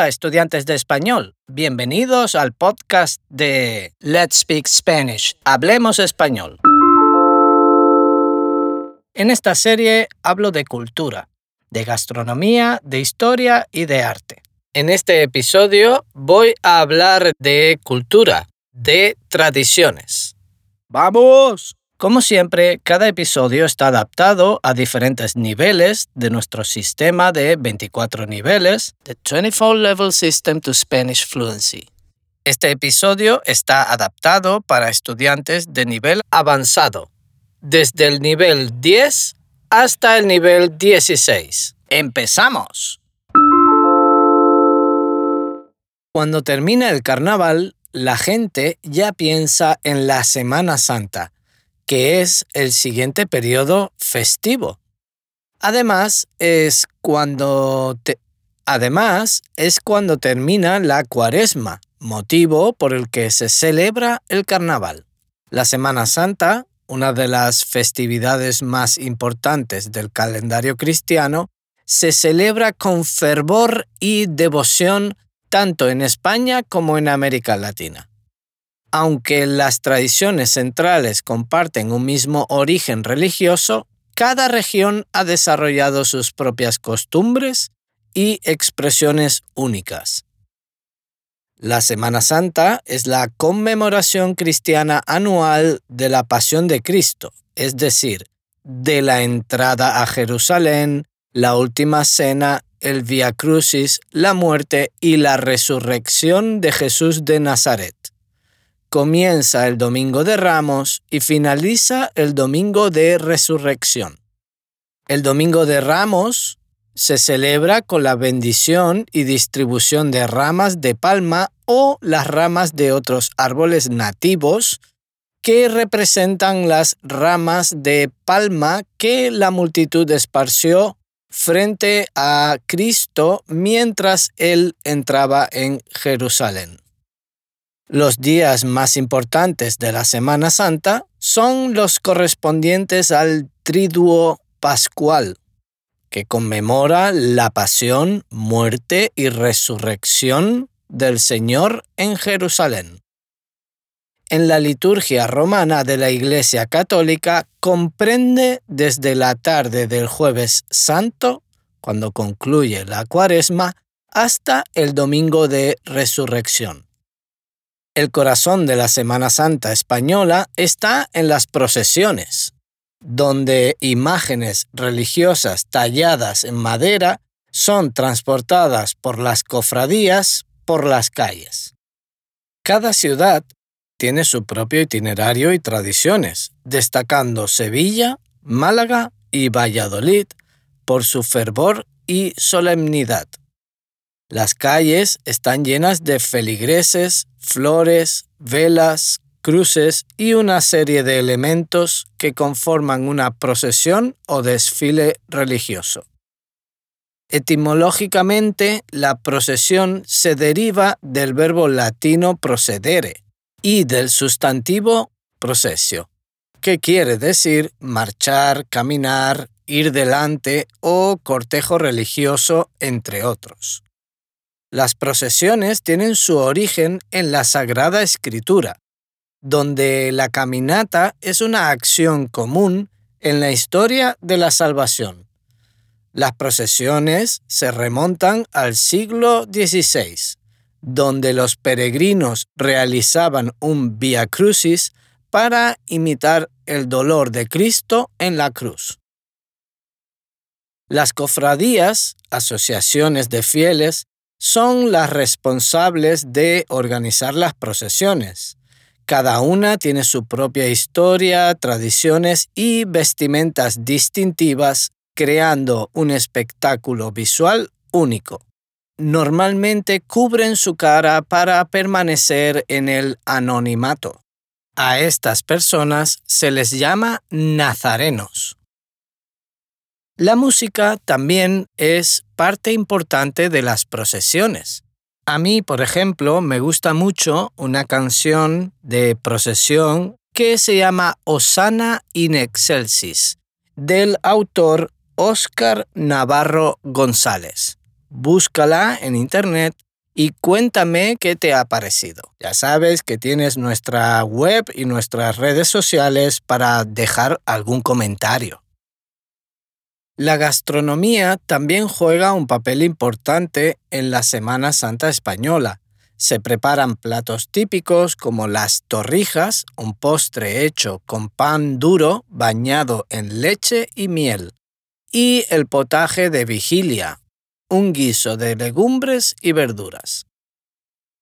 Hola estudiantes de español, bienvenidos al podcast de Let's Speak Spanish, Hablemos Español. En esta serie hablo de cultura, de gastronomía, de historia y de arte. En este episodio voy a hablar de cultura, de tradiciones. ¡Vamos! Como siempre, cada episodio está adaptado a diferentes niveles de nuestro sistema de 24 niveles, The 24 Level System to Spanish Fluency. Este episodio está adaptado para estudiantes de nivel avanzado, desde el nivel 10 hasta el nivel 16. ¡Empezamos! Cuando termina el carnaval, la gente ya piensa en la Semana Santa que es el siguiente periodo festivo. Además, es cuando Además, es cuando termina la cuaresma, motivo por el que se celebra el carnaval. La Semana Santa, una de las festividades más importantes del calendario cristiano, se celebra con fervor y devoción tanto en España como en América Latina. Aunque las tradiciones centrales comparten un mismo origen religioso, cada región ha desarrollado sus propias costumbres y expresiones únicas. La Semana Santa es la conmemoración cristiana anual de la Pasión de Cristo, es decir, de la entrada a Jerusalén, la última cena, el Via Crucis, la muerte y la resurrección de Jesús de Nazaret comienza el Domingo de Ramos y finaliza el Domingo de Resurrección. El Domingo de Ramos se celebra con la bendición y distribución de ramas de palma o las ramas de otros árboles nativos que representan las ramas de palma que la multitud esparció frente a Cristo mientras él entraba en Jerusalén. Los días más importantes de la Semana Santa son los correspondientes al Triduo Pascual, que conmemora la pasión, muerte y resurrección del Señor en Jerusalén. En la liturgia romana de la Iglesia Católica comprende desde la tarde del jueves santo, cuando concluye la cuaresma, hasta el domingo de resurrección. El corazón de la Semana Santa española está en las procesiones, donde imágenes religiosas talladas en madera son transportadas por las cofradías por las calles. Cada ciudad tiene su propio itinerario y tradiciones, destacando Sevilla, Málaga y Valladolid por su fervor y solemnidad. Las calles están llenas de feligreses, flores, velas, cruces y una serie de elementos que conforman una procesión o desfile religioso. Etimológicamente, la procesión se deriva del verbo latino procedere y del sustantivo procesio, que quiere decir marchar, caminar, ir delante o cortejo religioso, entre otros. Las procesiones tienen su origen en la Sagrada Escritura, donde la caminata es una acción común en la historia de la salvación. Las procesiones se remontan al siglo XVI, donde los peregrinos realizaban un via crucis para imitar el dolor de Cristo en la cruz. Las cofradías, asociaciones de fieles, son las responsables de organizar las procesiones. Cada una tiene su propia historia, tradiciones y vestimentas distintivas, creando un espectáculo visual único. Normalmente cubren su cara para permanecer en el anonimato. A estas personas se les llama nazarenos. La música también es parte importante de las procesiones. A mí, por ejemplo, me gusta mucho una canción de procesión que se llama Osana in Excelsis, del autor Oscar Navarro González. Búscala en internet y cuéntame qué te ha parecido. Ya sabes que tienes nuestra web y nuestras redes sociales para dejar algún comentario. La gastronomía también juega un papel importante en la Semana Santa española. Se preparan platos típicos como las torrijas, un postre hecho con pan duro bañado en leche y miel, y el potaje de vigilia, un guiso de legumbres y verduras.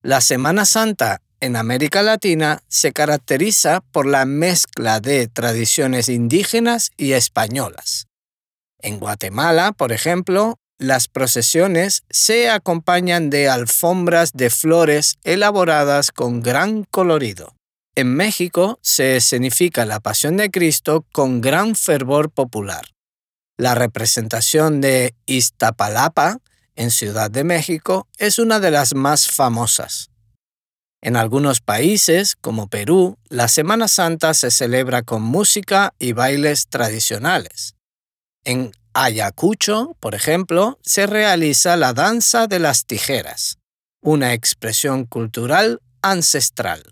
La Semana Santa en América Latina se caracteriza por la mezcla de tradiciones indígenas y españolas. En Guatemala, por ejemplo, las procesiones se acompañan de alfombras de flores elaboradas con gran colorido. En México se escenifica la Pasión de Cristo con gran fervor popular. La representación de Iztapalapa en Ciudad de México es una de las más famosas. En algunos países, como Perú, la Semana Santa se celebra con música y bailes tradicionales. En Ayacucho, por ejemplo, se realiza la danza de las tijeras, una expresión cultural ancestral.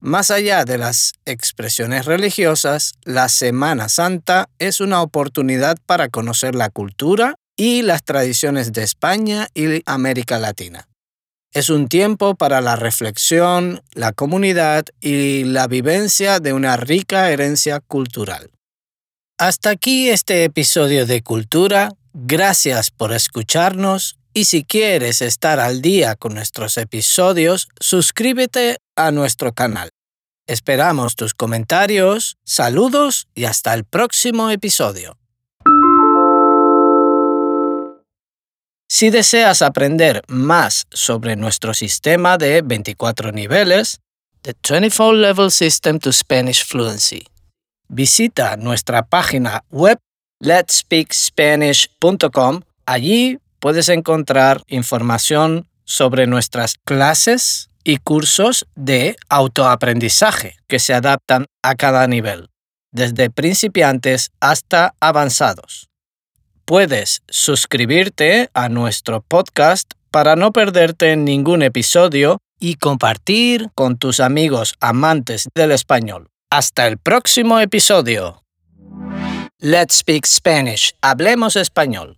Más allá de las expresiones religiosas, la Semana Santa es una oportunidad para conocer la cultura y las tradiciones de España y América Latina. Es un tiempo para la reflexión, la comunidad y la vivencia de una rica herencia cultural. Hasta aquí este episodio de Cultura. Gracias por escucharnos y si quieres estar al día con nuestros episodios, suscríbete a nuestro canal. Esperamos tus comentarios, saludos y hasta el próximo episodio. Si deseas aprender más sobre nuestro sistema de 24 niveles, The 24 Level System to Spanish Fluency, visita nuestra página web letspeakspanish.com. Allí puedes encontrar información sobre nuestras clases y cursos de autoaprendizaje que se adaptan a cada nivel, desde principiantes hasta avanzados. Puedes suscribirte a nuestro podcast para no perderte ningún episodio y compartir con tus amigos amantes del español. Hasta el próximo episodio. Let's Speak Spanish. Hablemos español.